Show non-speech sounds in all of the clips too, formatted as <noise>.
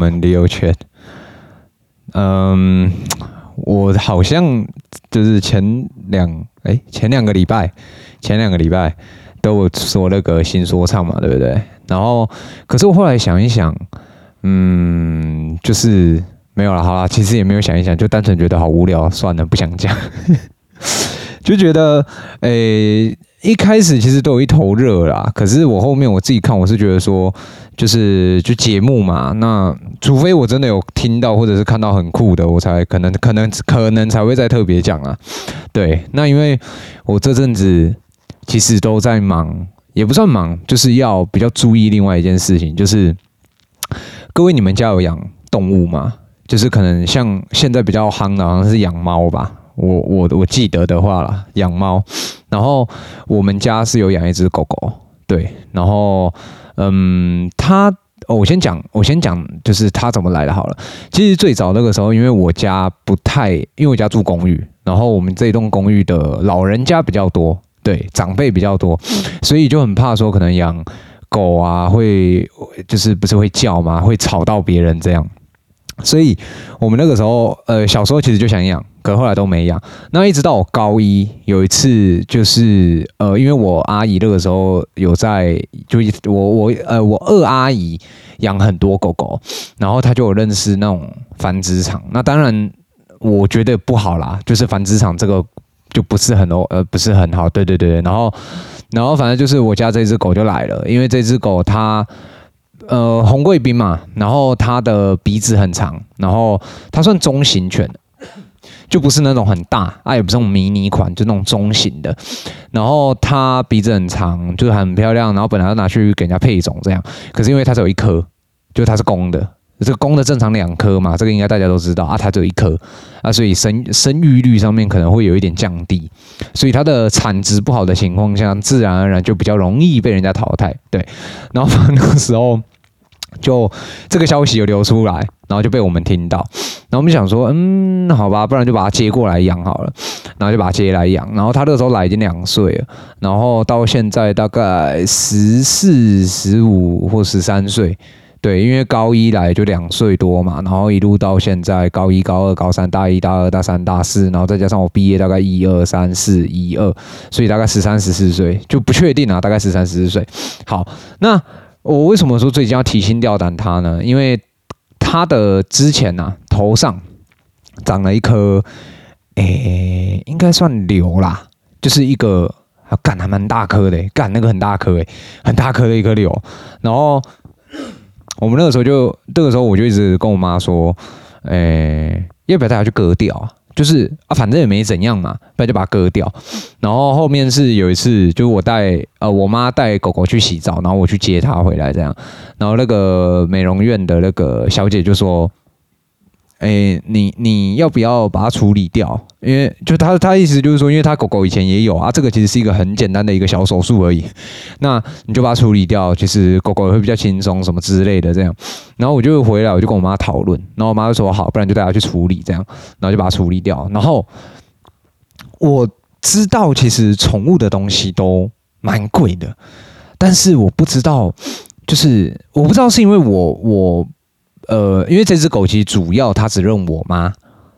我们 Leo Chat。嗯，我好像就是前两哎前两个礼拜，前两个礼拜都有说那个新说唱嘛，对不对？然后，可是我后来想一想，嗯，就是没有了，好啦，其实也没有想一想，就单纯觉得好无聊，算了，不想讲，<laughs> 就觉得诶。一开始其实都有一头热啦，可是我后面我自己看，我是觉得说，就是就节目嘛，那除非我真的有听到或者是看到很酷的，我才可能可能可能才会再特别讲啊。对，那因为我这阵子其实都在忙，也不算忙，就是要比较注意另外一件事情，就是各位你们家有养动物吗？就是可能像现在比较夯的，好像是养猫吧。我我我记得的话啦，养猫，然后我们家是有养一只狗狗，对，然后嗯，它哦，我先讲，我先讲，就是它怎么来的好了。其实最早那个时候，因为我家不太，因为我家住公寓，然后我们这一栋公寓的老人家比较多，对，长辈比较多，所以就很怕说可能养狗啊会就是不是会叫吗？会吵到别人这样。所以，我们那个时候，呃，小时候其实就想养，可后来都没养。那一直到我高一有一次，就是呃，因为我阿姨那个时候有在，就我我呃我二阿姨养很多狗狗，然后她就有认识那种繁殖场。那当然，我觉得不好啦，就是繁殖场这个就不是很多呃不是很好。对对对，然后然后反正就是我家这只狗就来了，因为这只狗它。呃，红贵宾嘛，然后它的鼻子很长，然后它算中型犬，就不是那种很大，啊，也不是那种迷你款，就那种中型的。然后它鼻子很长，就是很漂亮，然后本来要拿去给人家配种这样，可是因为它只有一颗，就它是公的，这个公的正常两颗嘛，这个应该大家都知道啊，它只有一颗啊，所以生生育率上面可能会有一点降低，所以它的产值不好的情况下，自然而然就比较容易被人家淘汰。对，然后那个时候。就这个消息有流出来，然后就被我们听到，然后我们想说，嗯，好吧，不然就把它接过来养好了，然后就把它接来养。然后他那个时候来已经两岁了，然后到现在大概十四、十五或十三岁，对，因为高一来就两岁多嘛，然后一路到现在高一、高二、高三、大一、大二、大三、大四，然后再加上我毕业大概一二三四一二，所以大概十三、十四岁就不确定啊，大概十三、十四岁。好，那。我为什么说最近要提心吊胆他呢？因为他的之前呐、啊、头上长了一颗，诶、应该算瘤啦，就是一个干还蛮大颗的，干那个很大颗诶，很大颗的一颗瘤。然后我们那个时候就这个时候我就一直跟我妈说，诶、要不要带他去割掉啊？就是啊，反正也没怎样嘛，不然就把它割掉。然后后面是有一次，就我带呃我妈带狗狗去洗澡，然后我去接它回来这样。然后那个美容院的那个小姐就说。哎、你你要不要把它处理掉？因为就他他意思就是说，因为他狗狗以前也有啊，这个其实是一个很简单的一个小手术而已。那你就把它处理掉，其实狗狗也会比较轻松，什么之类的这样。然后我就回来，我就跟我妈讨论，然后我妈就说好，不然就带它去处理这样，然后就把它处理掉。然后我知道，其实宠物的东西都蛮贵的，但是我不知道，就是我不知道是因为我我。呃，因为这只狗其实主要它只认我妈，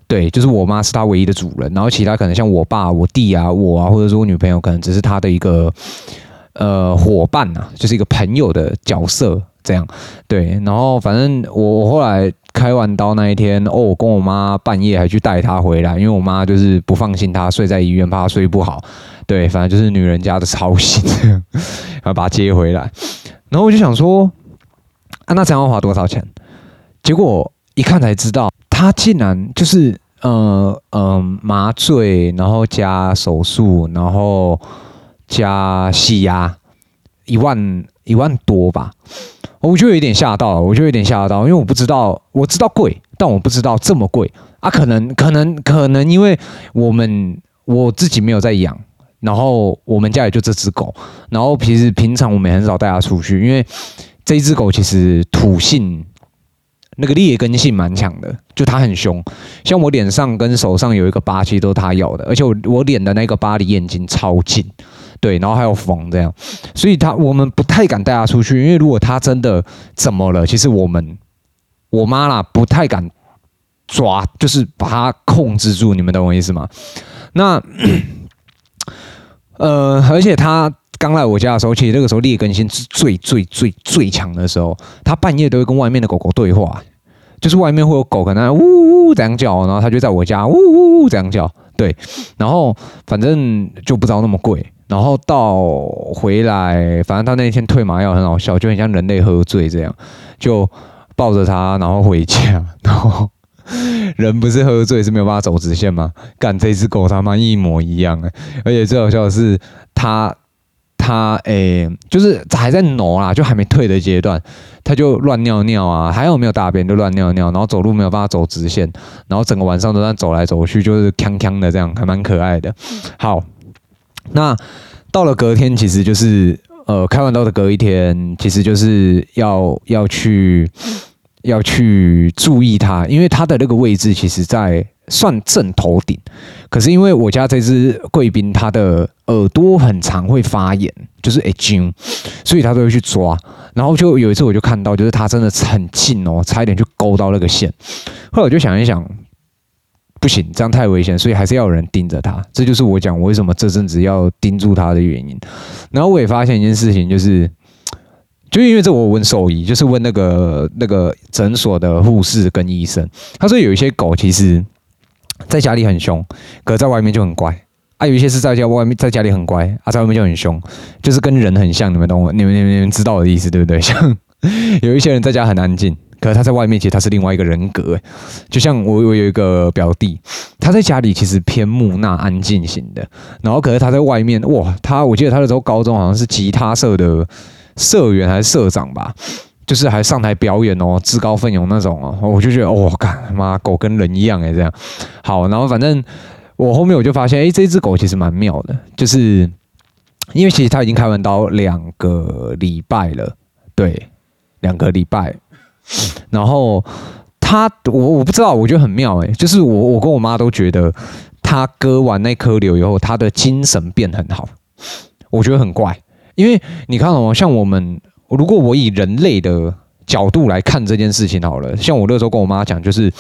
对，就是我妈是它唯一的主人，然后其他可能像我爸、我弟啊、我啊，或者是我女朋友，可能只是它的一个呃伙伴、啊，就是一个朋友的角色这样，对。然后反正我我后来开完刀那一天，哦，我跟我妈半夜还去带它回来，因为我妈就是不放心它睡在医院，怕它睡不好，对，反正就是女人家的操心，<laughs> 然后把它接回来。然后我就想说，啊，那这样要花多少钱？结果一看才知道，他竟然就是呃呃麻醉，然后加手术，然后加洗牙，一万一万多吧，我就有点吓到了，我就有点吓到，因为我不知道，我知道贵，但我不知道这么贵啊，可能可能可能因为我们我自己没有在养，然后我们家也就这只狗，然后其实平常我们也很少带它出去，因为这只狗其实土性。那个劣根性蛮强的，就它很凶，像我脸上跟手上有一个疤，其实都是它咬的，而且我我脸的那个疤离眼睛超近，对，然后还有缝这样，所以它我们不太敢带它出去，因为如果它真的怎么了，其实我们我妈啦不太敢抓，就是把它控制住。你们懂我意思吗？那 <coughs> 呃，而且他刚来我家的时候，其实那个时候劣根性是最最最最强的时候，他半夜都会跟外面的狗狗对话，就是外面会有狗可能呜呜这样叫，然后他就在我家呜呜呜这样叫，对，然后反正就不知道那么贵。然后到回来，反正他那天退麻药很好笑，就很像人类喝醉这样，就抱着他，然后回家。然后人不是喝醉是没有办法走直线吗？干，这只狗他妈一模一样哎！而且最好笑的是，他他诶，就是还在挪啦，就还没退的阶段，他就乱尿尿啊，还有没有大便就乱尿尿，然后走路没有办法走直线，然后整个晚上都在走来走去，就是锵锵的这样，还蛮可爱的。好。那到了隔天，其实就是呃，开完刀的隔一天，其实就是要要去要去注意他，因为他的那个位置其实在算正头顶。可是因为我家这只贵宾，它的耳朵很长会发炎，就是会揪，所以它都会去抓。然后就有一次我就看到，就是它真的很近哦，差一点就勾到那个线。后来我就想一想。不行，这样太危险，所以还是要有人盯着它。这就是我讲我为什么这阵子要盯住它的原因。然后我也发现一件事情，就是，就因为这我问兽医，就是问那个那个诊所的护士跟医生，他说有一些狗其实在家里很凶，可在外面就很乖啊；有一些是在家外面在家里很乖啊，在外面就很凶，就是跟人很像。你们懂我？你们你们你们知道我的意思对不对？像 <laughs> 有一些人在家很安静。可是他在外面，其实他是另外一个人格，就像我，我有一个表弟，他在家里其实偏木讷、安静型的，然后可是他在外面，哇，他我记得他那时候高中好像是吉他社的社员还是社长吧，就是还上台表演哦，自告奋勇那种哦，我就觉得，哇，干妈狗跟人一样诶，这样。好，然后反正我后面我就发现，诶，这只狗其实蛮妙的，就是因为其实它已经开完刀两个礼拜了，对，两个礼拜。然后它，我我不知道，我觉得很妙诶，就是我我跟我妈都觉得它割完那颗瘤以后，它的精神变很好，我觉得很怪，因为你看哦，像我们如果我以人类的角度来看这件事情好了，像我那时候跟我妈讲，就是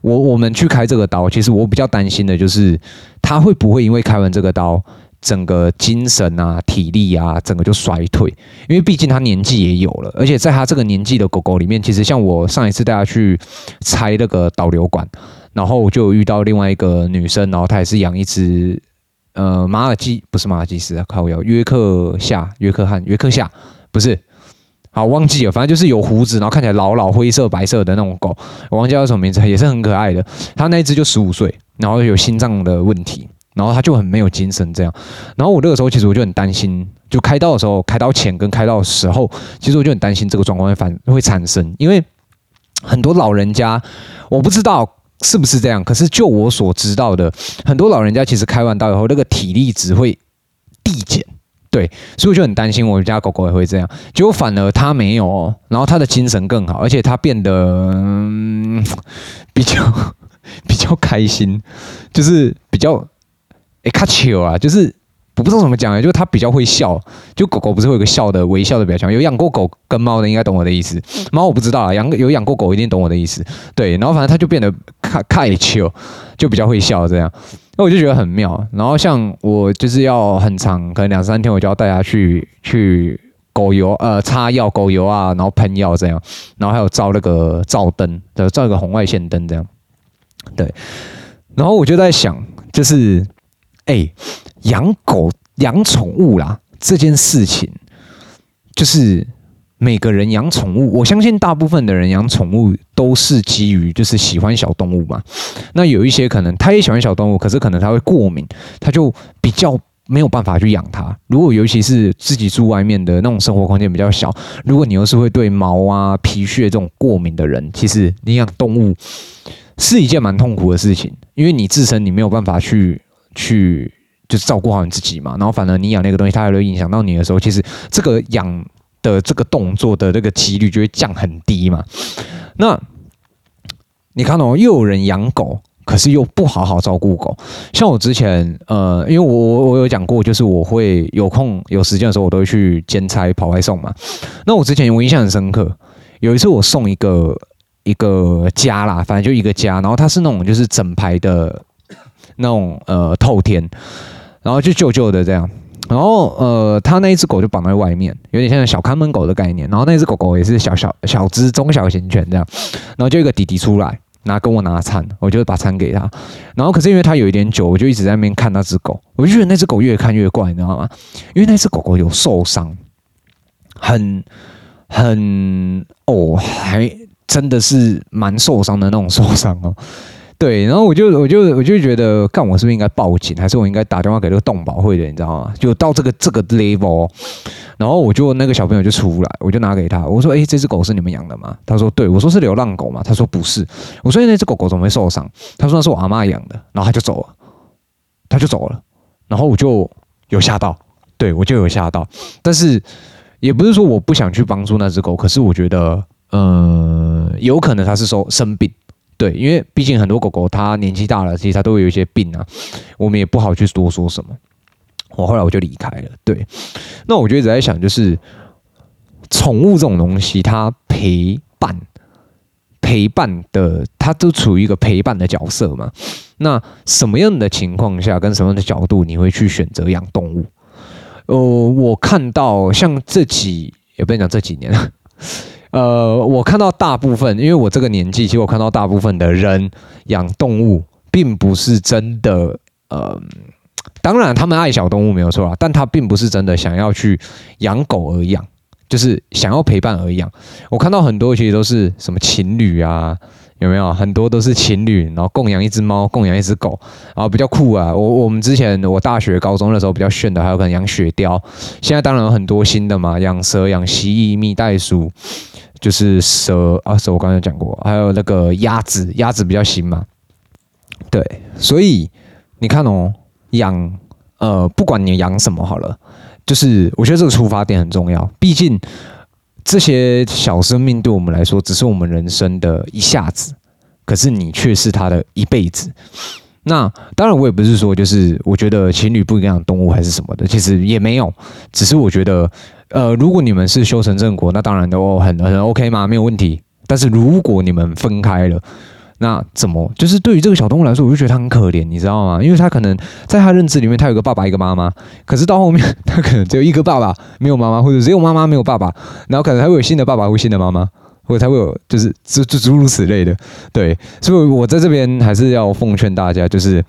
我我们去开这个刀，其实我比较担心的就是他会不会因为开完这个刀。整个精神啊、体力啊，整个就衰退，因为毕竟他年纪也有了，而且在他这个年纪的狗狗里面，其实像我上一次带他去拆那个导流管，然后就遇到另外一个女生，然后她也是养一只呃马尔济，不是马尔济斯啊，靠腰约克夏、约克汉、约克夏，不是，好忘记了，反正就是有胡子，然后看起来老老灰色白色的那种狗，我忘记叫什么名字，也是很可爱的。他那一只就十五岁，然后有心脏的问题。然后他就很没有精神，这样。然后我那个时候其实我就很担心，就开刀的时候，开刀前跟开刀的时候，其实我就很担心这个状况会反会产生，因为很多老人家，我不知道是不是这样，可是就我所知道的，很多老人家其实开完刀以后，那个体力值会递减，对，所以我就很担心我们家狗狗也会这样。结果反而它没有，然后它的精神更好，而且它变得、嗯、<laughs> 比较 <laughs> 比较开心，就是比较。哎，卡丘啊，就是我不知道怎么讲哎，就是它比较会笑，就狗狗不是会有个笑的微笑的表情，有养过狗跟猫的应该懂我的意思，猫我不知道啊，养有养过狗一定懂我的意思，对，然后反正它就变得卡卡丘，就比较会笑这样，那我就觉得很妙。然后像我就是要很长，可能两三天我就要带它去去狗油呃擦药狗油啊，然后喷药这样，然后还有照那个照灯，照一个红外线灯这样，对，然后我就在想，就是。哎、欸，养狗养宠物啦，这件事情就是每个人养宠物，我相信大部分的人养宠物都是基于就是喜欢小动物嘛。那有一些可能他也喜欢小动物，可是可能他会过敏，他就比较没有办法去养它。如果尤其是自己住外面的那种生活空间比较小，如果你又是会对毛啊、皮屑这种过敏的人，其实你养动物是一件蛮痛苦的事情，因为你自身你没有办法去。去就是照顾好你自己嘛，然后反而你养那个东西，它还会影响到你的时候，其实这个养的这个动作的这个几率就会降很低嘛。那你看哦，又有人养狗，可是又不好好照顾狗。像我之前，呃，因为我我我有讲过，就是我会有空有时间的时候，我都会去兼差跑外送嘛。那我之前我印象很深刻，有一次我送一个一个家啦，反正就一个家，然后它是那种就是整排的那种呃透天，然后就旧旧的这样。然后，呃，他那一只狗就绑在外面，有点像小看门狗的概念。然后那只狗狗也是小小小只中小型犬这样。然后就一个弟弟出来拿跟我拿餐，我就把餐给他。然后可是因为他有一点久，我就一直在那边看那只狗。我就觉得那只狗越看越怪，你知道吗？因为那只狗狗有受伤，很很哦，还真的是蛮受伤的那种受伤哦。对，然后我就我就我就觉得，干我是不是应该报警，还是我应该打电话给这个动保会的，你知道吗？就到这个这个 level，然后我就那个小朋友就出来，我就拿给他，我说：“哎，这只狗是你们养的吗？”他说：“对。”我说：“是流浪狗吗？”他说：“不是。”我说：“那只狗狗怎么会受伤？”他说：“那是我阿妈养的。”然后他就走了，他就走了，然后我就有吓到，对，我就有吓到，但是也不是说我不想去帮助那只狗，可是我觉得，嗯、呃，有可能它是说生病。对，因为毕竟很多狗狗它年纪大了，其实它都会有一些病啊，我们也不好去多说什么。我后来我就离开了。对，那我就一直在想，就是宠物这种东西，它陪伴、陪伴的，它都处于一个陪伴的角色嘛。那什么样的情况下，跟什么样的角度，你会去选择养动物？呃，我看到像这几，也不能讲这几年。呃，我看到大部分，因为我这个年纪，其实我看到大部分的人养动物，并不是真的。呃，当然他们爱小动物没有错啊，但他并不是真的想要去养狗而养，就是想要陪伴而养。我看到很多其实都是什么情侣啊，有没有？很多都是情侣，然后共养一只猫，共养一只狗，然后比较酷啊。我我们之前我大学高中的时候比较炫的，还有可能养雪貂。现在当然有很多新的嘛，养蛇、养蜥蜴、蜜袋鼠。就是蛇啊，蛇我刚才讲过，还有那个鸭子，鸭子比较新嘛。对，所以你看哦，养呃，不管你养什么好了，就是我觉得这个出发点很重要。毕竟这些小生命对我们来说，只是我们人生的一下子，可是你却是他的一辈子。那当然，我也不是说就是我觉得情侣不一样动物还是什么的，其实也没有，只是我觉得。呃，如果你们是修成正果，那当然都很很 OK 嘛，没有问题。但是如果你们分开了，那怎么？就是对于这个小动物来说，我就觉得它很可怜，你知道吗？因为它可能在它认知里面，它有个爸爸，一个妈妈，可是到后面，它可能只有一个爸爸，没有妈妈，或者只有妈妈没有爸爸，然后可能它会有新的爸爸或新的妈妈。或者才会有，就是诸诸诸如此类的，对，所以我在这边还是要奉劝大家，就是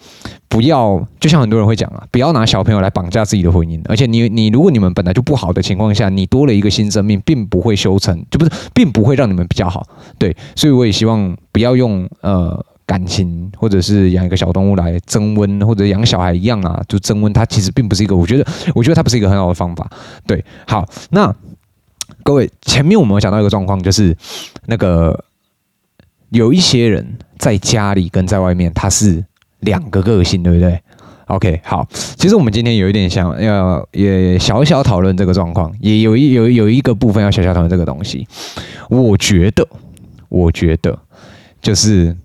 不要，就像很多人会讲啊，不要拿小朋友来绑架自己的婚姻。而且你你如果你们本来就不好的情况下，你多了一个新生命，并不会修成，就不是，并不会让你们比较好。对，所以我也希望不要用呃感情或者是养一个小动物来增温，或者养小孩一样啊，就增温，它其实并不是一个，我觉得我觉得它不是一个很好的方法。对，好，那。各位，前面我们有讲到一个状况，就是那个有一些人在家里跟在外面，他是两个个性，对不对？OK，好，其实我们今天有一点想要也小小讨论这个状况，也有一有有一个部分要小小讨论这个东西。我觉得，我觉得就是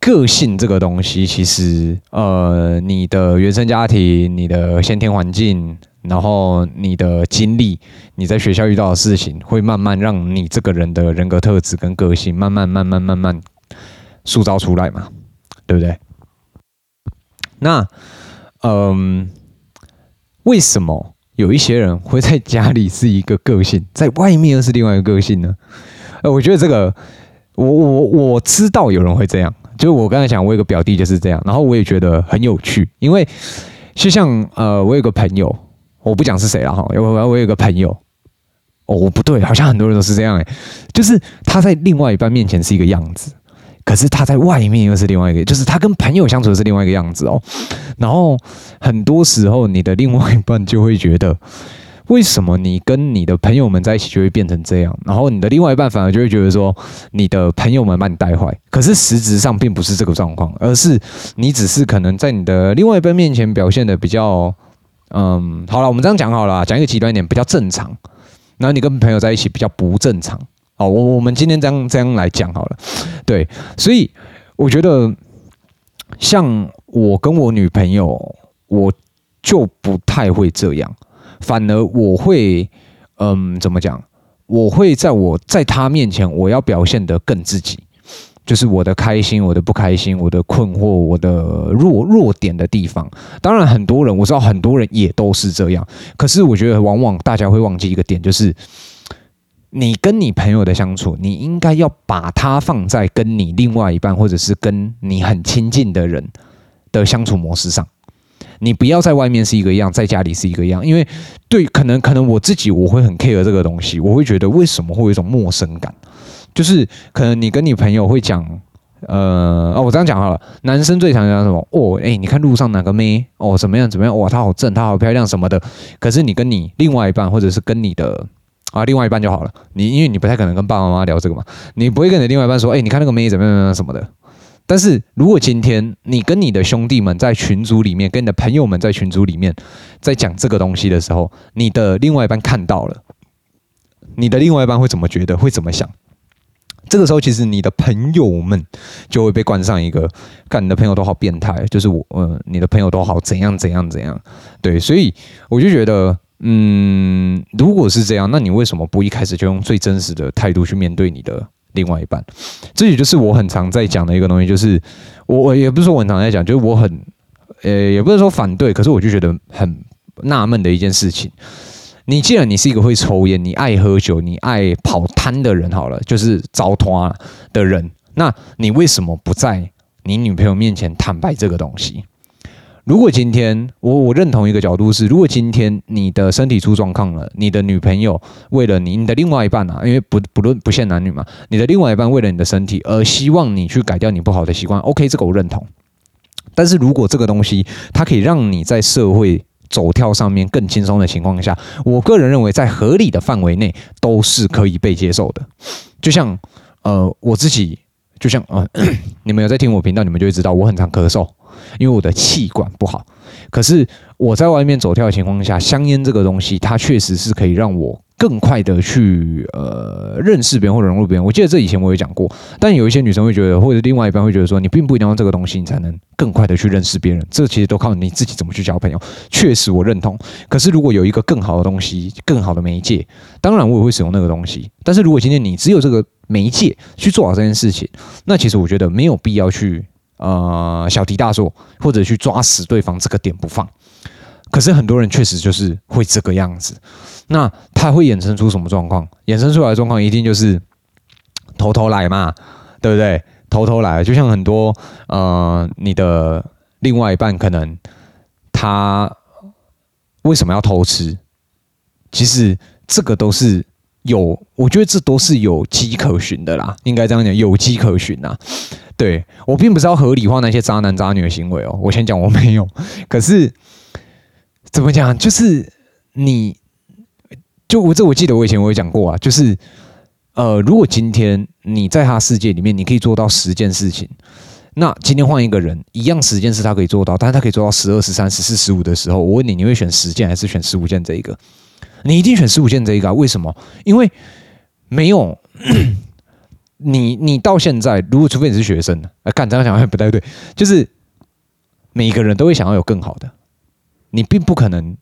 个性这个东西，其实呃，你的原生家庭、你的先天环境。然后你的经历，你在学校遇到的事情，会慢慢让你这个人的人格特质跟个性，慢慢慢慢慢慢塑造出来嘛，对不对？那，嗯，为什么有一些人会在家里是一个个性，在外面又是另外一个个性呢？呃，我觉得这个，我我我知道有人会这样，就我刚才讲，我有个表弟就是这样，然后我也觉得很有趣，因为就像呃，我有个朋友。我不讲是谁了哈，我我我有个朋友，哦不对，好像很多人都是这样诶，就是他在另外一半面前是一个样子，可是他在外面又是另外一个，就是他跟朋友相处的是另外一个样子哦。然后很多时候你的另外一半就会觉得，为什么你跟你的朋友们在一起就会变成这样？然后你的另外一半反而就会觉得说，你的朋友们把你带坏，可是实质上并不是这个状况，而是你只是可能在你的另外一半面前表现得比较。嗯，好了，我们这样讲好了，讲一个极端一点，比较正常。然后你跟朋友在一起比较不正常。好，我我们今天这样这样来讲好了。对，所以我觉得，像我跟我女朋友，我就不太会这样，反而我会，嗯，怎么讲？我会在我在他面前，我要表现得更自己，就是我的开心、我的不开心、我的困惑、我的弱弱点的地方。当然，很多人我知道，很多人也都是这样。可是，我觉得往往大家会忘记一个点，就是你跟你朋友的相处，你应该要把它放在跟你另外一半，或者是跟你很亲近的人的相处模式上。你不要在外面是一个样，在家里是一个样，因为对，可能可能我自己我会很 care 这个东西，我会觉得为什么会有一种陌生感，就是可能你跟你朋友会讲，呃，哦，我这样讲好了，男生最常讲什么？哦，哎，你看路上哪个妹？哦，怎么样怎么样？哇，她好正，她好漂亮什么的。可是你跟你另外一半，或者是跟你的啊另外一半就好了，你因为你不太可能跟爸爸妈妈聊这个嘛，你不会跟你另外一半说，哎，你看那个妹怎么样怎么样什么的。但是如果今天你跟你的兄弟们在群组里面，跟你的朋友们在群组里面在讲这个东西的时候，你的另外一半看到了，你的另外一半会怎么觉得？会怎么想？这个时候，其实你的朋友们就会被冠上一个“看你的朋友都好变态”，就是我，呃，你的朋友都好怎样怎样怎样。对，所以我就觉得，嗯，如果是这样，那你为什么不一开始就用最真实的态度去面对你的？另外一半，这也就是我很常在讲的一个东西，就是我我也不是说我很常在讲，就是我很呃，也不是说反对，可是我就觉得很纳闷的一件事情。你既然你是一个会抽烟、你爱喝酒、你爱跑摊的人，好了，就是糟蹋的人，那你为什么不在你女朋友面前坦白这个东西？如果今天我我认同一个角度是，如果今天你的身体出状况了，你的女朋友为了你，你的另外一半啊，因为不不论不限男女嘛，你的另外一半为了你的身体而希望你去改掉你不好的习惯，OK，这个我认同。但是如果这个东西它可以让你在社会走跳上面更轻松的情况下，我个人认为在合理的范围内都是可以被接受的。就像呃我自己，就像呃 <clears throat> 你们有在听我频道，你们就会知道我很常咳嗽。因为我的气管不好，可是我在外面走跳的情况下，香烟这个东西，它确实是可以让我更快的去呃认识别人或者融入别人。我记得这以前我有讲过，但有一些女生会觉得，或者另外一半会觉得说，你并不一定要这个东西，你才能更快的去认识别人。这其实都靠你自己怎么去交朋友。确实我认同，可是如果有一个更好的东西，更好的媒介，当然我也会使用那个东西。但是如果今天你只有这个媒介去做好这件事情，那其实我觉得没有必要去。呃，小题大做，或者去抓死对方这个点不放，可是很多人确实就是会这个样子。那他会衍生出什么状况？衍生出来的状况一定就是偷偷来嘛，对不对？偷偷来，就像很多呃，你的另外一半可能他为什么要偷吃？其实这个都是有，我觉得这都是有迹可循的啦，应该这样讲，有迹可循呐。对，我并不是要合理化那些渣男渣女的行为哦，我先讲我没有。可是怎么讲？就是你，就我这我记得我以前我有讲过啊，就是呃，如果今天你在他世界里面，你可以做到十件事情，那今天换一个人，一样十件事他可以做到，但是他可以做到十二、十三、十四、十五的时候，我问你，你会选十件还是选十五件这一个？你一定选十五件这一个啊？为什么？因为没有。<coughs> 你你到现在，如果除非你是学生，啊，干这样讲还不太对，就是每个人都会想要有更好的，你并不可能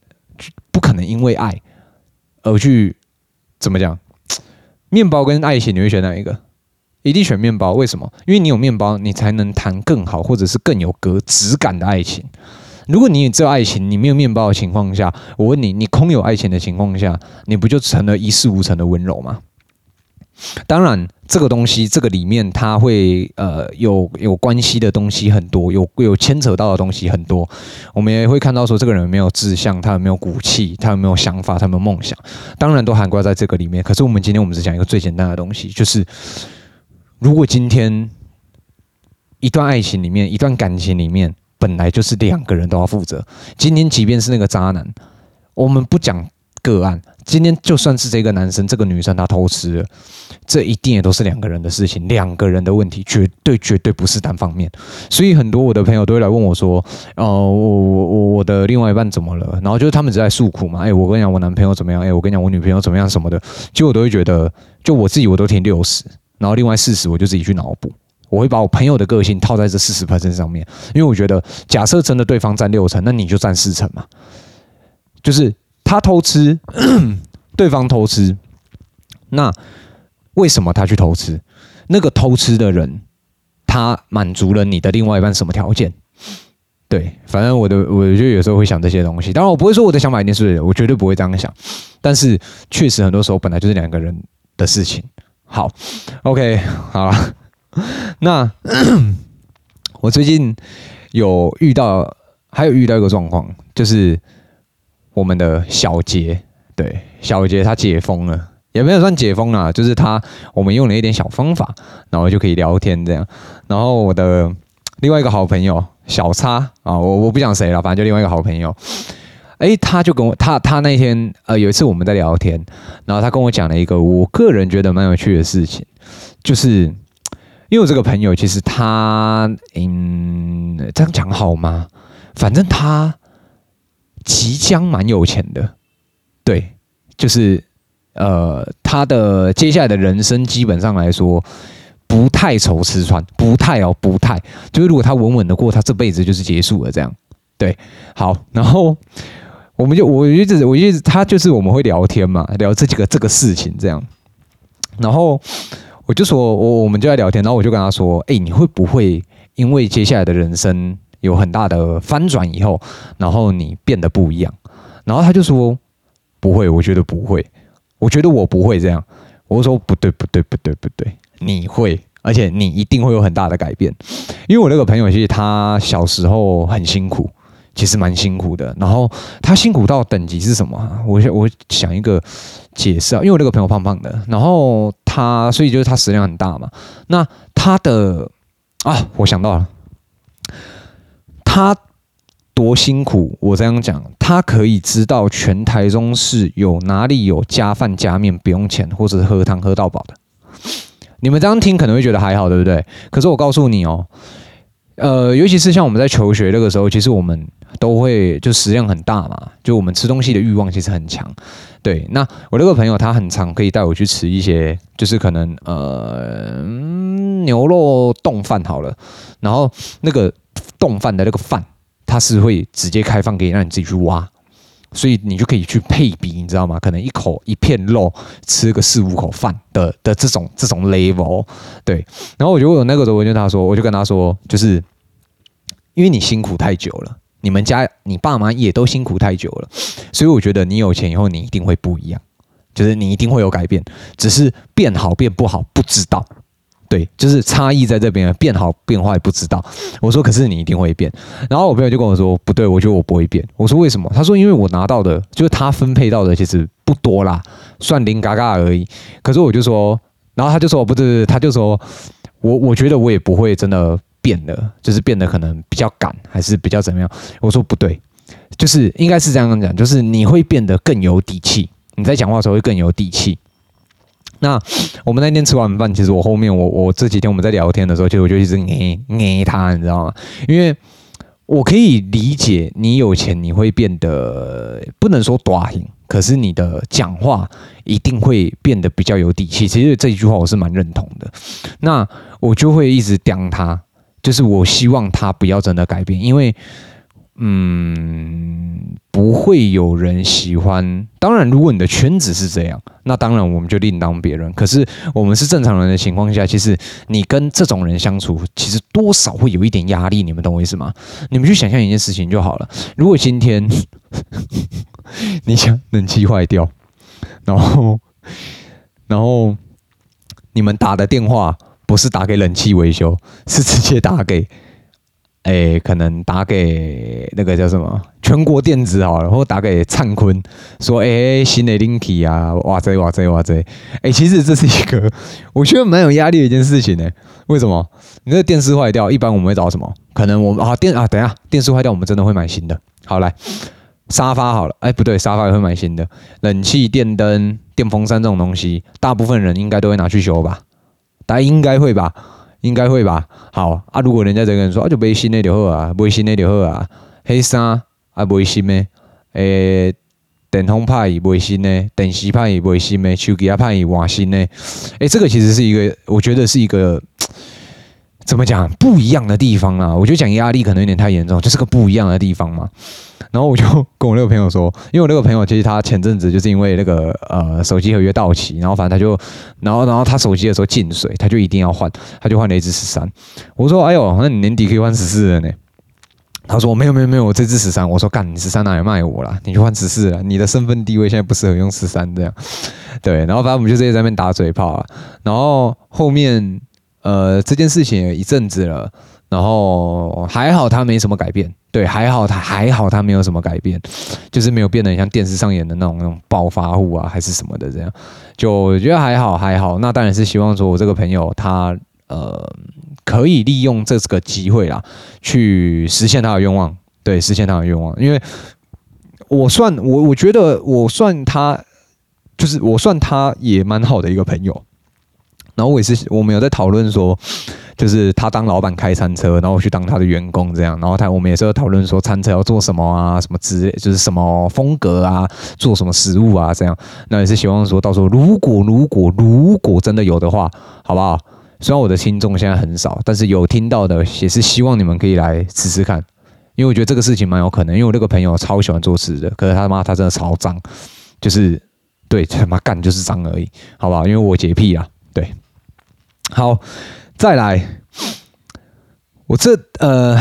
不可能因为爱而去怎么讲？面包跟爱情，你会选哪一个？一定选面包，为什么？因为你有面包，你才能谈更好或者是更有格质感的爱情。如果你只有爱情，你没有面包的情况下，我问你，你空有爱情的情况下，你不就成了一事无成的温柔吗？当然，这个东西，这个里面它会呃有有关系的东西很多，有有牵扯到的东西很多。我们也会看到说，这个人有没有志向，他有没有骨气，他有没有想法，他有没有梦想，当然都涵盖在这个里面。可是我们今天我们只讲一个最简单的东西，就是如果今天一段爱情里面，一段感情里面，本来就是两个人都要负责。今天即便是那个渣男，我们不讲。个案，今天就算是这个男生、这个女生他偷吃了，这一定也都是两个人的事情，两个人的问题，绝对绝对不是单方面。所以很多我的朋友都会来问我说：“哦、我我我的另外一半怎么了？”然后就是他们只在诉苦嘛。哎，我跟你讲，我男朋友怎么样？哎，我跟你讲，我女朋友怎么样什么的。其实我都会觉得，就我自己我都填六十，然后另外四十我就自己去脑补。我会把我朋友的个性套在这四十 percent 上面，因为我觉得，假设真的对方占六成，那你就占四成嘛，就是。他偷吃，<clears throat> 对方偷吃，那为什么他去偷吃？那个偷吃的人，他满足了你的另外一半什么条件？对，反正我的，我就有时候会想这些东西。当然，我不会说我的想法一定是对的，我绝对不会这样想。但是，确实很多时候本来就是两个人的事情。好，OK，好了。<laughs> 那 <clears throat> 我最近有遇到，还有遇到一个状况，就是我们的小杰，对，小杰他解封了，也没有算解封啦，就是他，我们用了一点小方法，然后就可以聊天这样。然后我的另外一个好朋友。小叉啊，我我不讲谁了，反正就另外一个好朋友，哎，他就跟我他他那天呃有一次我们在聊天，然后他跟我讲了一个我个人觉得蛮有趣的事情，就是因为我这个朋友其实他嗯这样讲好吗？反正他即将蛮有钱的，对，就是呃他的接下来的人生基本上来说。不太愁吃穿，不太哦，不太。就是如果他稳稳的过，他这辈子就是结束了这样。对，好，然后我们就我一直我一直他就是我们会聊天嘛，聊这几个这个事情这样。然后我就说我我们就在聊天，然后我就跟他说，哎，你会不会因为接下来的人生有很大的翻转以后，然后你变得不一样？然后他就说不会，我觉得不会，我觉得我不会这样。我说不对不对不对不对。你会，而且你一定会有很大的改变，因为我那个朋友其实他小时候很辛苦，其实蛮辛苦的。然后他辛苦到等级是什么？我想我想一个解释啊，因为我那个朋友胖胖的，然后他所以就是他食量很大嘛。那他的啊，我想到了，他多辛苦。我这样讲，他可以知道全台中市有哪里有加饭加面不用钱，或者是喝汤喝到饱的。你们这样听可能会觉得还好，对不对？可是我告诉你哦，呃，尤其是像我们在求学那个时候，其实我们都会就食量很大嘛，就我们吃东西的欲望其实很强。对，那我那个朋友他很常可以带我去吃一些，就是可能呃牛肉冻饭好了，然后那个冻饭的那个饭，它是会直接开放给你，让你自己去挖。所以你就可以去配比，你知道吗？可能一口一片肉吃个四五口饭的的这种这种 level，对。然后我就有那个时候，我就跟他说，我就跟他说，就是因为你辛苦太久了，你们家你爸妈也都辛苦太久了，所以我觉得你有钱以后你一定会不一样，就是你一定会有改变，只是变好变不好不知道。对，就是差异在这边，变好变坏不知道。我说，可是你一定会变。然后我朋友就跟我说，不对，我觉得我不会变。我说为什么？他说，因为我拿到的，就是他分配到的，其实不多啦，算零嘎嘎而已。可是我就说，然后他就说，不对，不对，他就说我我觉得我也不会真的变了，就是变得可能比较赶，还是比较怎么样？我说不对，就是应该是这样讲，就是你会变得更有底气，你在讲话的时候会更有底气。那我们那天吃完饭，其实我后面我我这几天我们在聊天的时候，其实我就一直捏捏他，你知道吗？因为我可以理解你有钱你会变得不能说大型，可是你的讲话一定会变得比较有底气。其实这一句话我是蛮认同的。那我就会一直刁他，就是我希望他不要真的改变，因为。嗯，不会有人喜欢。当然，如果你的圈子是这样，那当然我们就另当别论。可是我们是正常人的情况下，其实你跟这种人相处，其实多少会有一点压力。你们懂我意思吗？你们去想象一件事情就好了。如果今天你想冷气坏掉，然后然后你们打的电话不是打给冷气维修，是直接打给。哎，可能打给那个叫什么全国电子好了，或打给灿坤说，哎，新的 Linky 啊，哇塞哇塞哇塞！哎，其实这是一个我觉得蛮有压力的一件事情呢。为什么？你那电视坏掉，一般我们会找什么？可能我们啊电啊，等一下电视坏掉，我们真的会买新的。好来，沙发好了，哎，不对，沙发也会买新的。冷气、电灯、电风扇这种东西，大部分人应该都会拿去修吧？大家应该会吧？应该会吧。好啊，如果人家这个人说啊，就买新的就好啊，买新的就好啊。黑衫啊，买新的。诶，电风派买新的，电视派买新的，手机啊派换新的。诶，这个其实是一个，我觉得是一个，怎么讲不一样的地方啊？我觉得讲压力可能有点太严重，就是个不一样的地方嘛。然后我就跟我那个朋友说，因为我那个朋友其实他前阵子就是因为那个呃手机合约到期，然后反正他就，然后然后他手机的时候进水，他就一定要换，他就换了一支十三。我说哎呦，那你年底可以换十四了呢。他说没有没有没有，我这支十三。我说干，你十三哪里卖我了？你去换十四了，你的身份地位现在不适合用十三这样。对，然后反正我们就直接在那边打嘴炮啊。然后后面呃这件事情一阵子了，然后还好他没什么改变。对，还好他还好他没有什么改变，就是没有变得像电视上演的那种那种暴发户啊还是什么的这样。就我觉得还好还好。那当然是希望说我这个朋友他呃。可以利用这个机会啦，去实现他的愿望。对，实现他的愿望。因为我算我，我觉得我算他，就是我算他也蛮好的一个朋友。然后我也是，我们有在讨论说，就是他当老板开餐车，然后我去当他的员工这样。然后他我们也是有讨论说，餐车要做什么啊，什么之类，就是什么风格啊，做什么食物啊这样。那也是希望说到时候，如果如果如果真的有的话，好不好？虽然我的听众现在很少，但是有听到的也是希望你们可以来试试看，因为我觉得这个事情蛮有可能。因为我那个朋友超喜欢做吃的，可是他妈他真的超脏，就是对他妈干就是脏而已，好不好？因为我洁癖啊，对。好，再来，我这呃，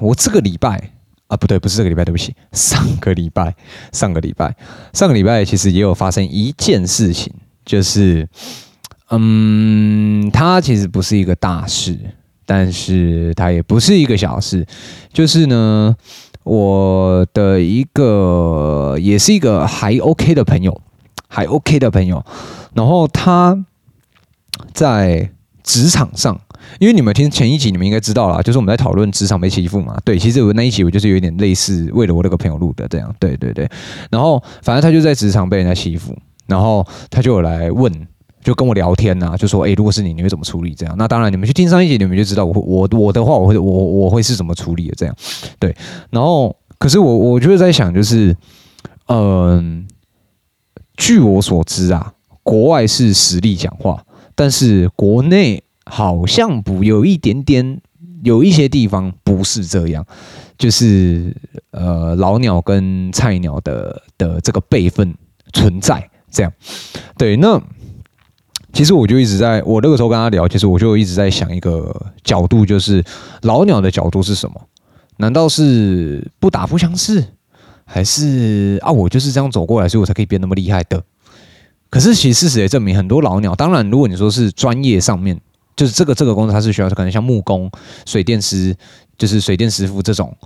我这个礼拜啊，不对，不是这个礼拜，对不起，上个礼拜，上个礼拜，上个礼拜其实也有发生一件事情，就是。嗯，它其实不是一个大事，但是它也不是一个小事。就是呢，我的一个也是一个还 OK 的朋友，还 OK 的朋友。然后他在职场上，因为你们听前一集，你们应该知道啦，就是我们在讨论职场被欺负嘛。对，其实我那一集我就是有点类似为了我那个朋友录的这样。对对对。然后反正他就在职场被人家欺负，然后他就有来问。就跟我聊天呐、啊，就说，诶、如果是你，你会怎么处理？这样，那当然，你们去听上一集，你们就知道我，我我的话，我会，我我会是怎么处理的？这样，对。然后，可是我我就是在想，就是，嗯、据我所知啊，国外是实力讲话，但是国内好像不有一点点，有一些地方不是这样，就是呃，老鸟跟菜鸟的的这个辈分存在，这样，对，那。其实我就一直在我那个时候跟他聊，其实我就一直在想一个角度，就是老鸟的角度是什么？难道是不打不相识，还是啊我就是这样走过来，所以我才可以变那么厉害的？可是其实事实也证明，很多老鸟，当然如果你说是专业上面，就是这个这个工作它是需要可能像木工、水电师，就是水电师傅这种，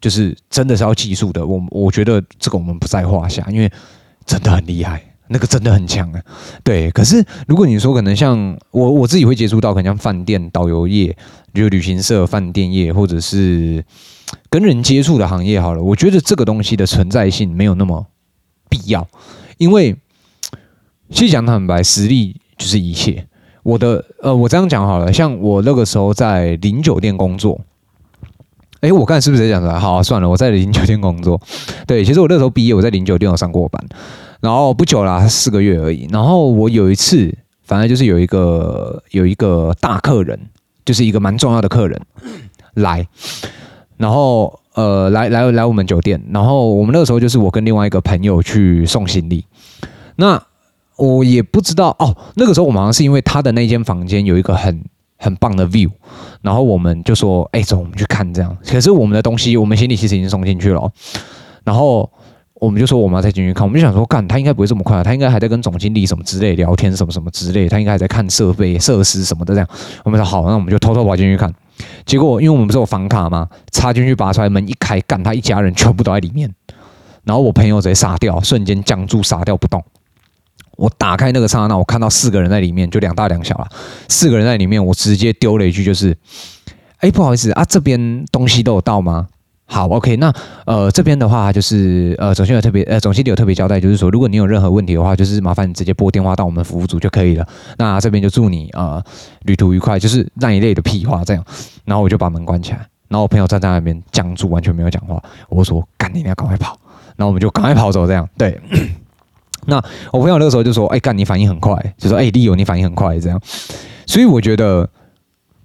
就是真的是要技术的。我我觉得这个我们不在话下，因为真的很厉害。那个真的很强啊，对。可是如果你说可能像我我自己会接触到，可能像饭店导游业，就旅行社、饭店业，或者是跟人接触的行业，好了，我觉得这个东西的存在性没有那么必要，因为其实讲坦白，实力就是一切。我的呃，我这样讲好了，像我那个时候在零酒店工作，哎，我刚才是不是在讲的？好，算了，我在零酒店工作。对，其实我那时候毕业，我在零酒店有上过班。然后不久啦，四个月而已。然后我有一次，反正就是有一个有一个大客人，就是一个蛮重要的客人来，然后呃来来来我们酒店，然后我们那个时候就是我跟另外一个朋友去送行李。那我也不知道哦，那个时候我们好像是因为他的那间房间有一个很很棒的 view，然后我们就说，哎，走，我们去看这样。可是我们的东西，我们行李其实已经送进去了，然后。我们就说我们要再进去看，我们就想说，干他应该不会这么快，他应该还在跟总经理什么之类聊天，什么什么之类，他应该还在看设备、设施什么的这样。我们说好，那我们就偷偷跑进去看。结果因为我们不是有房卡吗？插进去拔出来，门一开，干他一家人全部都在里面。然后我朋友直接傻掉，瞬间僵住，傻掉不动。我打开那个刹那，我看到四个人在里面，就两大两小了，四个人在里面，我直接丢了一句，就是，哎，不好意思啊，这边东西都有到吗？好，OK，那呃这边的话就是呃总经理特别呃总经理有特别交代，就是说如果你有任何问题的话，就是麻烦你直接拨电话到我们服务组就可以了。那这边就祝你呃旅途愉快，就是那一类的屁话这样。然后我就把门关起来，然后我朋友站在那边僵住，完全没有讲话。我说赶紧，你要赶快跑。然后我们就赶快跑走这样。对，那我朋友那个时候就说，哎干你反应很快，就说哎利友你反应很快这样。所以我觉得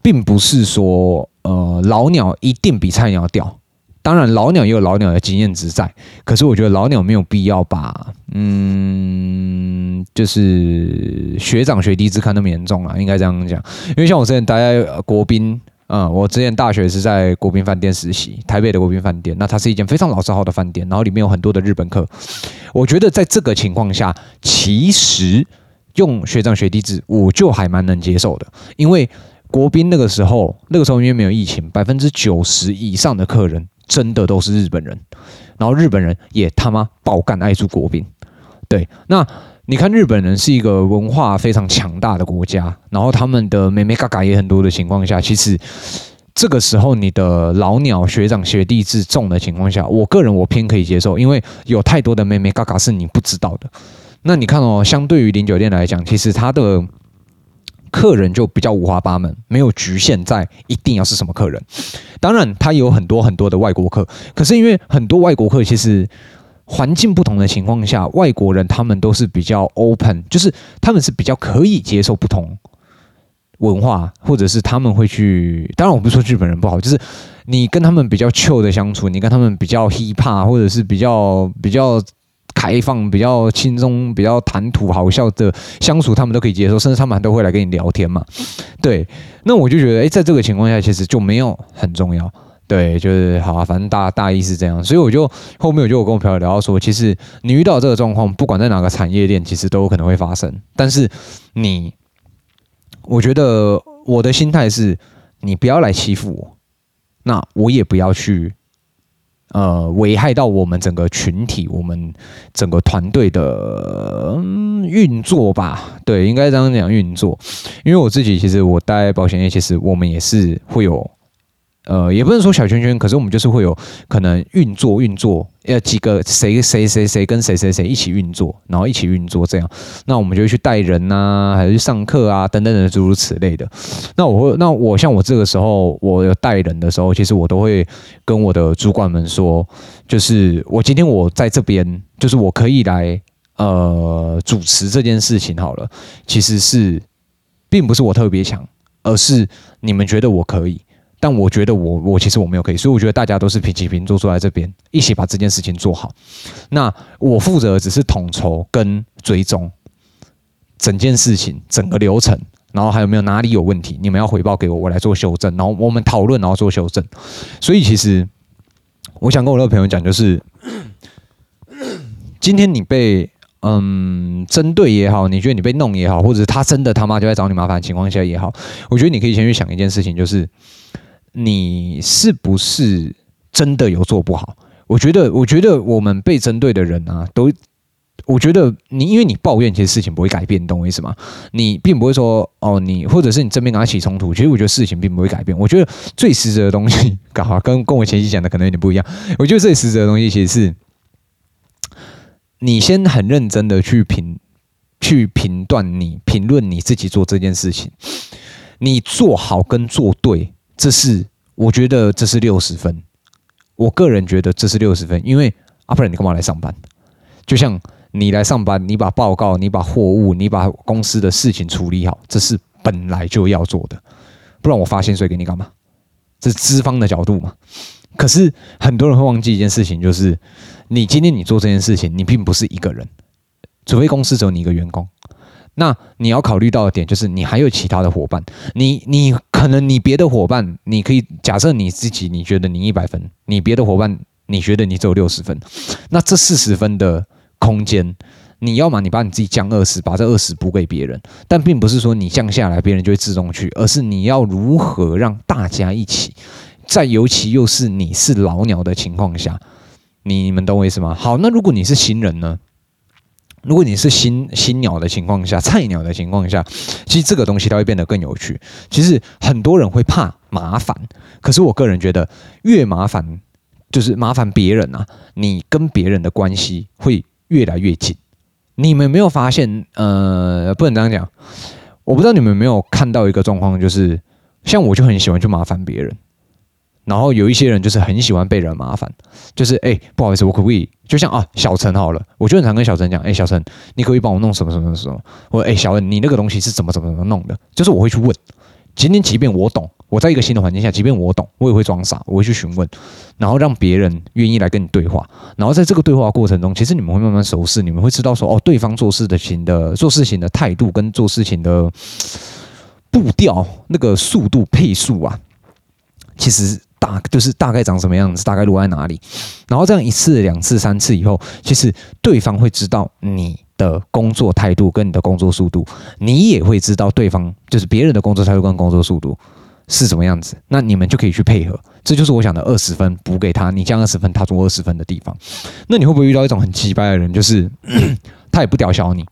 并不是说呃老鸟一定比菜鸟屌。当然，老鸟也有老鸟的经验值在，可是我觉得老鸟没有必要把嗯，就是学长学弟之看那么严重啊，应该这样讲。因为像我之前待在国宾，嗯，我之前大学是在国宾饭店实习，台北的国宾饭店，那它是一间非常老字号的饭店，然后里面有很多的日本客。我觉得在这个情况下，其实用学长学弟制，我就还蛮能接受的，因为国宾那个时候，那个时候因为没有疫情，百分之九十以上的客人。真的都是日本人，然后日本人也他妈爆干爱住国宾，对，那你看日本人是一个文化非常强大的国家，然后他们的妹妹嘎嘎也很多的情况下，其实这个时候你的老鸟学长学弟制重的情况下，我个人我偏可以接受，因为有太多的妹妹嘎嘎是你不知道的。那你看哦，相对于零酒店来讲，其实它的。客人就比较五花八门，没有局限在一定要是什么客人。当然，他有很多很多的外国客，可是因为很多外国客其实环境不同的情况下，外国人他们都是比较 open，就是他们是比较可以接受不同文化，或者是他们会去。当然，我不是说日本人不好，就是你跟他们比较 chill 的相处，你跟他们比较 hip hop，或者是比较比较。开放比较轻松、比较谈吐好笑的相处，他们都可以接受，甚至他们都会来跟你聊天嘛。对，那我就觉得，哎，在这个情况下，其实就没有很重要。对，就是好啊，反正大大意是这样。所以我就后面我就跟我朋友聊到说，其实你遇到这个状况，不管在哪个产业链，其实都有可能会发生。但是你，我觉得我的心态是，你不要来欺负我，那我也不要去。呃，危害到我们整个群体，我们整个团队的运作吧？对，应该这样讲运作。因为我自己其实我待保险业，其实我们也是会有。呃，也不能说小圈圈，可是我们就是会有可能运作运作，呃，几个谁谁谁谁跟谁谁谁一起运作，然后一起运作这样，那我们就会去带人呐，还是上课啊，等等的诸如此类的。那我会，那我像我这个时候，我有带人的时候，其实我都会跟我的主管们说，就是我今天我在这边，就是我可以来呃主持这件事情好了，其实是并不是我特别强，而是你们觉得我可以。但我觉得我我其实我没有可以，所以我觉得大家都是平起平坐坐在这边，一起把这件事情做好。那我负责的只是统筹跟追踪整件事情整个流程，然后还有没有哪里有问题，你们要回报给我，我来做修正，然后我们讨论，然后做修正。所以其实我想跟我那个朋友讲，就是今天你被嗯针对也好，你觉得你被弄也好，或者是他真的他妈就在找你麻烦的情况下也好，我觉得你可以先去想一件事情，就是。你是不是真的有做不好？我觉得，我觉得我们被针对的人啊，都，我觉得你因为你抱怨，其实事情不会改变，懂我意思吗？你并不会说哦，你或者是你正面跟他起冲突，其实我觉得事情并不会改变。我觉得最实质的东西，刚好跟跟我前期讲的可能有点不一样。我觉得最实质的东西，其实是你先很认真的去评，去评断你评论你自己做这件事情，你做好跟做对。这是我觉得这是六十分，我个人觉得这是六十分，因为啊，不然你干嘛来上班？就像你来上班，你把报告、你把货物、你把公司的事情处理好，这是本来就要做的，不然我发薪水给你干嘛？这是资方的角度嘛。可是很多人会忘记一件事情，就是你今天你做这件事情，你并不是一个人，除非公司只有你一个员工。那你要考虑到的点就是，你还有其他的伙伴，你你可能你别的伙伴，你可以假设你自己你觉得你一百分，你别的伙伴你觉得你只有六十分，那这四十分的空间，你要么你把你自己降二十，把这二十补给别人，但并不是说你降下来别人就会自动去，而是你要如何让大家一起，在尤其又是你是老鸟的情况下，你们懂我意思吗？好，那如果你是新人呢？如果你是新新鸟的情况下，菜鸟的情况下，其实这个东西它会变得更有趣。其实很多人会怕麻烦，可是我个人觉得，越麻烦就是麻烦别人啊，你跟别人的关系会越来越近。你们没有发现？呃，不能这样讲。我不知道你们有没有看到一个状况，就是像我就很喜欢去麻烦别人。然后有一些人就是很喜欢被人麻烦，就是哎，不好意思，我可不可以？就像啊，小陈好了，我就很常跟小陈讲，哎，小陈，你可以帮我弄什么什么什么？我哎，小恩，你那个东西是怎么怎么怎么弄的？就是我会去问，今天即便我懂，我在一个新的环境下，即便我懂，我也会装傻，我会去询问，然后让别人愿意来跟你对话。然后在这个对话过程中，其实你们会慢慢熟识，你们会知道说，哦，对方做事的情的做事情的态度跟做事情的步调那个速度配速啊，其实大就是大概长什么样子，大概落在哪里。然后这样一次、两次、三次以后，其实对方会知道你的工作态度跟你的工作速度，你也会知道对方就是别人的工作态度跟工作速度是什么样子，那你们就可以去配合。这就是我想的二十分补给他，你降二十分，他做二十分的地方。那你会不会遇到一种很奇葩的人，就是 <clears throat> 他也不屌小你，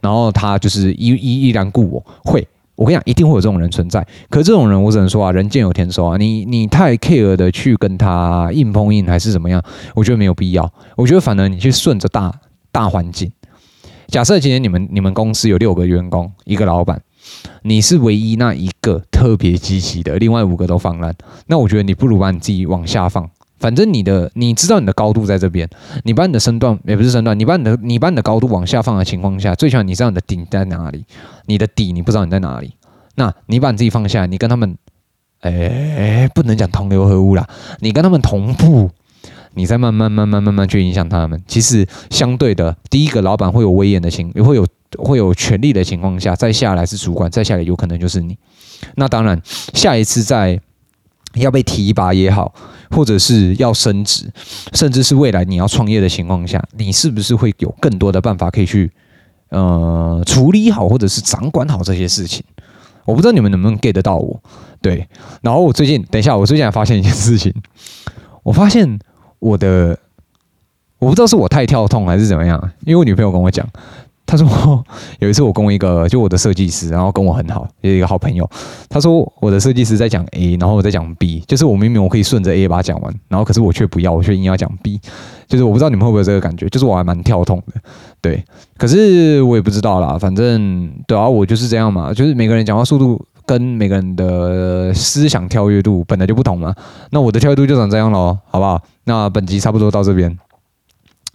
然后他就是依依依然故我？会，我跟你讲，一定会有这种人存在。可是这种人，我只能说啊，人见有天收啊。你你太 care 的去跟他硬碰硬还是怎么样？我觉得没有必要。我觉得反而你去顺着大大环境。假设今天你们你们公司有六个员工，一个老板，你是唯一那一个特别积极的，另外五个都放烂。那我觉得你不如把你自己往下放，反正你的你知道你的高度在这边，你把你的身段也不是身段，你把你的你把你的高度往下放的情况下，最起码你知道你的顶在哪里，你的底你不知道你在哪里。那你把你自己放下，你跟他们，哎，不能讲同流合污啦，你跟他们同步。你再慢慢慢慢慢慢去影响他们，其实相对的，第一个老板会有威严的情，会有会有权力的情况下，再下来是主管，再下来有可能就是你。那当然，下一次再要被提拔也好，或者是要升职，甚至是未来你要创业的情况下，你是不是会有更多的办法可以去呃处理好，或者是掌管好这些事情？我不知道你们能不能 get 到我。对，然后我最近等一下，我最近还发现一件事情，我发现。我的我不知道是我太跳痛还是怎么样，因为我女朋友跟我讲，他说有一次我跟我一个就我的设计师，然后跟我很好，有一个好朋友，他说我的设计师在讲 A，然后我在讲 B，就是我明明我可以顺着 A 把它讲完，然后可是我却不要，我却硬要讲 B，就是我不知道你们会不会有这个感觉，就是我还蛮跳痛的，对，可是我也不知道啦，反正对啊，我就是这样嘛，就是每个人讲话速度。跟每个人的思想跳跃度本来就不同嘛，那我的跳跃度就长这样喽，好不好？那本集差不多到这边，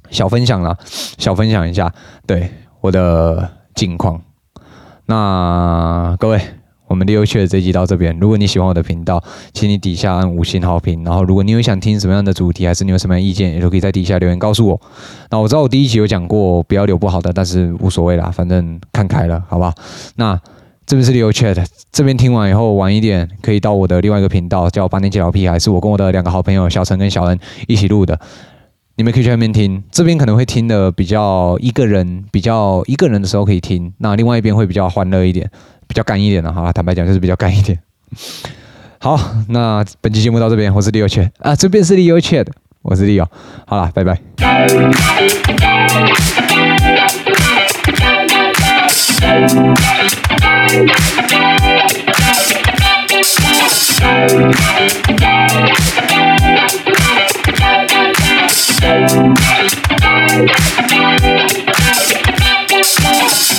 小分享了，小分享一下，对我的近况。那各位，我们 Leo Chat 这集到这边。如果你喜欢我的频道，请你底下按五星好评。然后，如果你有想听什么样的主题，还是你有什么样意见，也都可以在底下留言告诉我。那我知道我第一集有讲过，不要留不好的，但是无所谓啦，反正看开了，好不好？那。这边是 Leo Chat，这边听完以后晚一点可以到我的另外一个频道，叫八年级老屁孩，是我跟我的两个好朋友小陈跟小恩一起录的，你们可以去那边听，这边可能会听的比较一个人，比较一个人的时候可以听，那另外一边会比较欢乐一点，比较干一点的、好、哈。坦白讲就是比较干一点。<laughs> 好，那本期节目到这边，我是 Leo Chat 啊，这边是 Leo Chat，我是 Leo，好了，拜拜。Thank